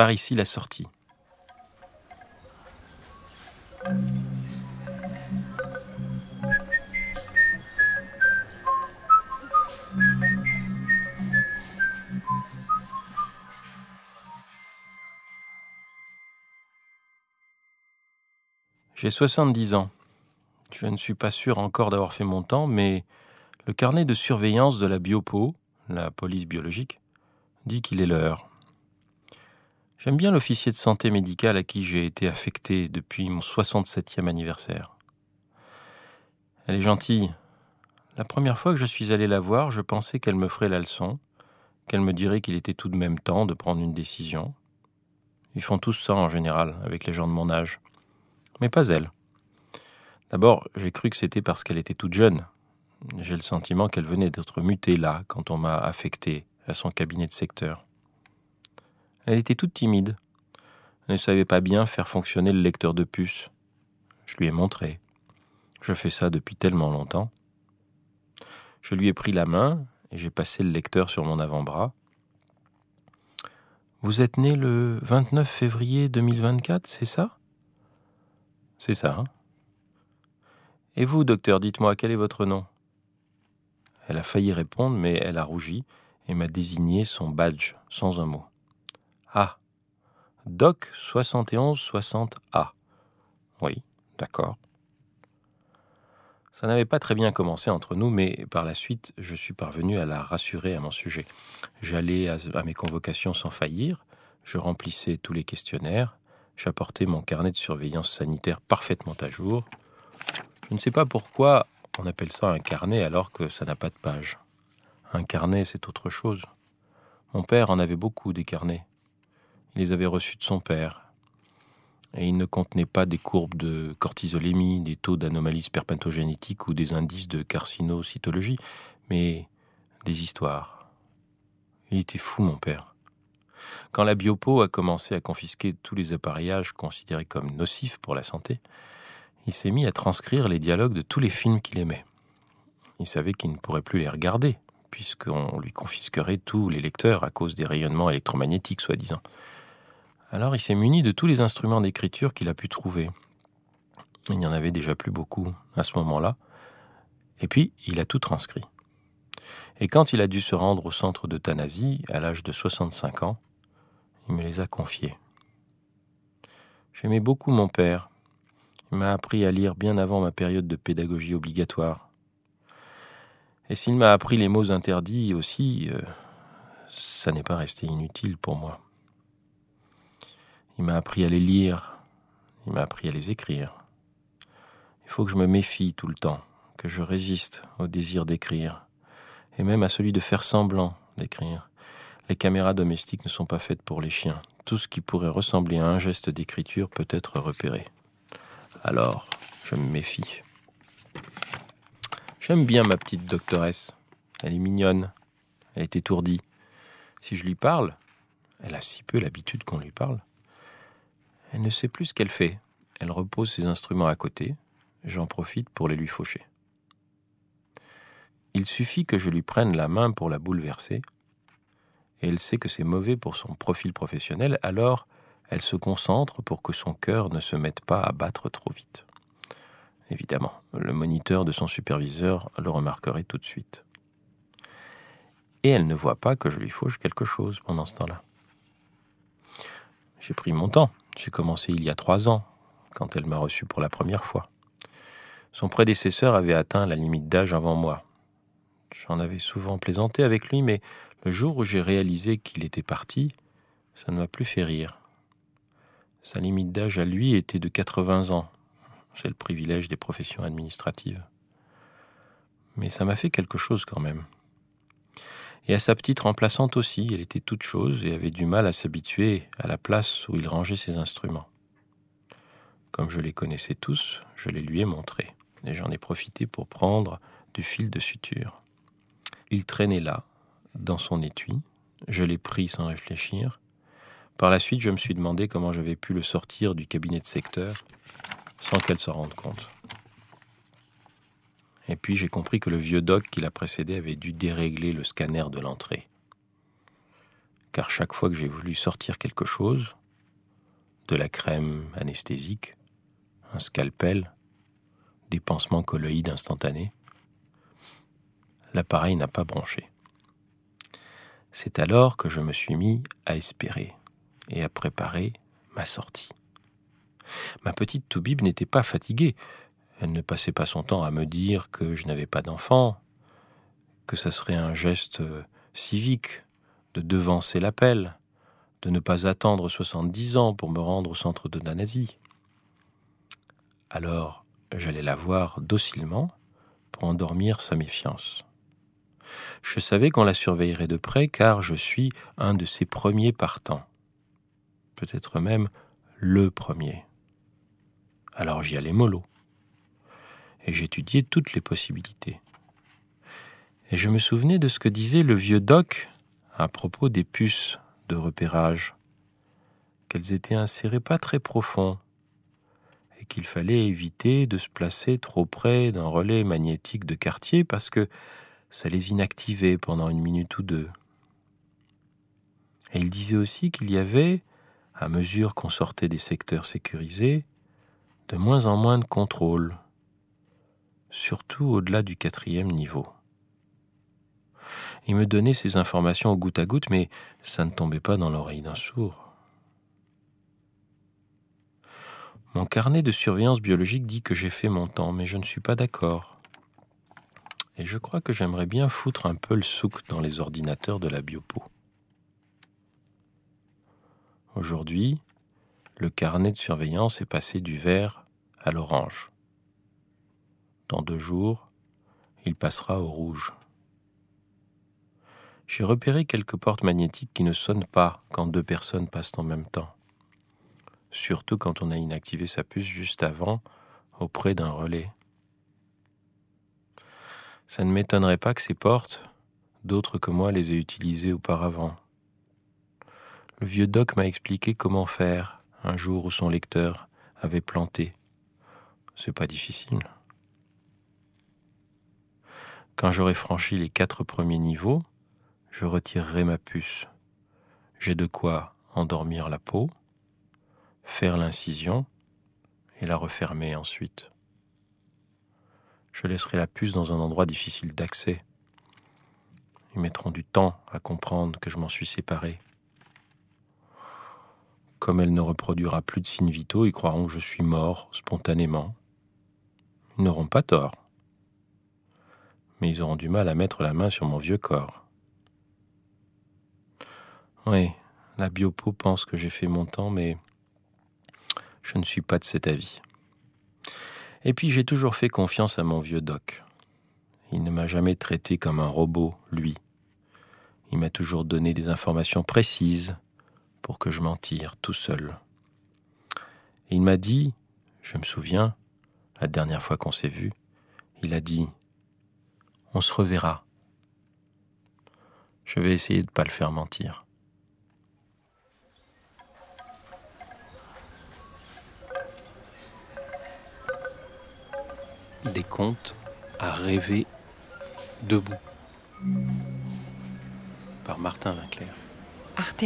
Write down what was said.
Par ici la sortie. J'ai 70 ans. Je ne suis pas sûr encore d'avoir fait mon temps, mais le carnet de surveillance de la Biopo, la police biologique, dit qu'il est l'heure. J'aime bien l'officier de santé médicale à qui j'ai été affecté depuis mon 67e anniversaire. Elle est gentille. La première fois que je suis allé la voir, je pensais qu'elle me ferait la leçon, qu'elle me dirait qu'il était tout de même temps de prendre une décision. Ils font tous ça en général avec les gens de mon âge mais pas elle. D'abord, j'ai cru que c'était parce qu'elle était toute jeune. J'ai le sentiment qu'elle venait d'être mutée là quand on m'a affecté à son cabinet de secteur. Elle était toute timide. Elle ne savait pas bien faire fonctionner le lecteur de puce. Je lui ai montré. Je fais ça depuis tellement longtemps. Je lui ai pris la main et j'ai passé le lecteur sur mon avant-bras. Vous êtes né le 29 février 2024, c'est ça? C'est ça. Hein et vous, docteur, dites-moi, quel est votre nom? Elle a failli répondre, mais elle a rougi et m'a désigné son badge, sans un mot. Ah Doc 7160A. Oui, d'accord. Ça n'avait pas très bien commencé entre nous, mais par la suite, je suis parvenu à la rassurer à mon sujet. J'allais à mes convocations sans faillir, je remplissais tous les questionnaires, J'apportais mon carnet de surveillance sanitaire parfaitement à jour. Je ne sais pas pourquoi on appelle ça un carnet alors que ça n'a pas de page. Un carnet, c'est autre chose. Mon père en avait beaucoup des carnets. Il les avait reçus de son père. Et ils ne contenaient pas des courbes de cortisolémie, des taux d'anomalies spermatogénétiques ou des indices de carcinocytologie, mais des histoires. Il était fou, mon père. Quand la Biopo a commencé à confisquer tous les appareillages considérés comme nocifs pour la santé, il s'est mis à transcrire les dialogues de tous les films qu'il aimait. Il savait qu'il ne pourrait plus les regarder, puisqu'on lui confisquerait tous les lecteurs à cause des rayonnements électromagnétiques, soi-disant. Alors il s'est muni de tous les instruments d'écriture qu'il a pu trouver. Il n'y en avait déjà plus beaucoup à ce moment-là. Et puis, il a tout transcrit. Et quand il a dû se rendre au centre d'euthanasie, à l'âge de 65 ans, il me les a confiés. J'aimais beaucoup mon père. Il m'a appris à lire bien avant ma période de pédagogie obligatoire. Et s'il m'a appris les mots interdits aussi, euh, ça n'est pas resté inutile pour moi. Il m'a appris à les lire, il m'a appris à les écrire. Il faut que je me méfie tout le temps, que je résiste au désir d'écrire, et même à celui de faire semblant d'écrire. Les caméras domestiques ne sont pas faites pour les chiens. Tout ce qui pourrait ressembler à un geste d'écriture peut être repéré. Alors, je me méfie. J'aime bien ma petite doctoresse. Elle est mignonne. Elle est étourdie. Si je lui parle, elle a si peu l'habitude qu'on lui parle. Elle ne sait plus ce qu'elle fait. Elle repose ses instruments à côté. J'en profite pour les lui faucher. Il suffit que je lui prenne la main pour la bouleverser, et elle sait que c'est mauvais pour son profil professionnel, alors elle se concentre pour que son cœur ne se mette pas à battre trop vite. Évidemment, le moniteur de son superviseur le remarquerait tout de suite. Et elle ne voit pas que je lui fauche quelque chose pendant ce temps-là. J'ai pris mon temps. J'ai commencé il y a trois ans, quand elle m'a reçu pour la première fois. Son prédécesseur avait atteint la limite d'âge avant moi. J'en avais souvent plaisanté avec lui, mais le jour où j'ai réalisé qu'il était parti, ça ne m'a plus fait rire. Sa limite d'âge à lui était de 80 ans. C'est le privilège des professions administratives. Mais ça m'a fait quelque chose quand même. Et à sa petite remplaçante aussi, elle était toute chose et avait du mal à s'habituer à la place où il rangeait ses instruments. Comme je les connaissais tous, je les lui ai montrés, et j'en ai profité pour prendre du fil de suture. Il traînait là, dans son étui. Je l'ai pris sans réfléchir. Par la suite, je me suis demandé comment j'avais pu le sortir du cabinet de secteur sans qu'elle s'en rende compte. Et puis j'ai compris que le vieux doc qui l'a précédé avait dû dérégler le scanner de l'entrée. car chaque fois que j'ai voulu sortir quelque chose, de la crème anesthésique, un scalpel, des pansements colloïdes instantanés, l'appareil n'a pas bronché. C'est alors que je me suis mis à espérer et à préparer ma sortie. Ma petite Toubib n'était pas fatiguée. Elle ne passait pas son temps à me dire que je n'avais pas d'enfant, que ce serait un geste civique de devancer l'appel, de ne pas attendre 70 ans pour me rendre au centre de d'euthanasie. Alors, j'allais la voir docilement pour endormir sa méfiance. Je savais qu'on la surveillerait de près car je suis un de ses premiers partants. Peut-être même le premier. Alors j'y allais mollo. Et j'étudiais toutes les possibilités. Et je me souvenais de ce que disait le vieux doc à propos des puces de repérage, qu'elles étaient insérées pas très profond et qu'il fallait éviter de se placer trop près d'un relais magnétique de quartier parce que ça les inactivait pendant une minute ou deux. Et il disait aussi qu'il y avait, à mesure qu'on sortait des secteurs sécurisés, de moins en moins de contrôle, surtout au-delà du quatrième niveau. Il me donnait ces informations au goutte à goutte, mais ça ne tombait pas dans l'oreille d'un sourd. Mon carnet de surveillance biologique dit que j'ai fait mon temps, mais je ne suis pas d'accord. Et je crois que j'aimerais bien foutre un peu le souk dans les ordinateurs de la biopo. Aujourd'hui, le carnet de surveillance est passé du vert à l'orange. Dans deux jours, il passera au rouge j'ai repéré quelques portes magnétiques qui ne sonnent pas quand deux personnes passent en même temps. Surtout quand on a inactivé sa puce juste avant, auprès d'un relais. Ça ne m'étonnerait pas que ces portes, d'autres que moi les aient utilisées auparavant. Le vieux doc m'a expliqué comment faire un jour où son lecteur avait planté. C'est pas difficile. Quand j'aurai franchi les quatre premiers niveaux, je retirerai ma puce. J'ai de quoi endormir la peau, faire l'incision et la refermer ensuite. Je laisserai la puce dans un endroit difficile d'accès. Ils mettront du temps à comprendre que je m'en suis séparé. Comme elle ne reproduira plus de signes vitaux, ils croiront que je suis mort spontanément. Ils n'auront pas tort. Mais ils auront du mal à mettre la main sur mon vieux corps. Oui, la biopo pense que j'ai fait mon temps, mais je ne suis pas de cet avis. Et puis j'ai toujours fait confiance à mon vieux doc. Il ne m'a jamais traité comme un robot, lui. Il m'a toujours donné des informations précises pour que je m'en tire tout seul. Et il m'a dit, je me souviens, la dernière fois qu'on s'est vu, il a dit On se reverra. Je vais essayer de ne pas le faire mentir. des contes à rêver debout par Martin Vinclair. Arte.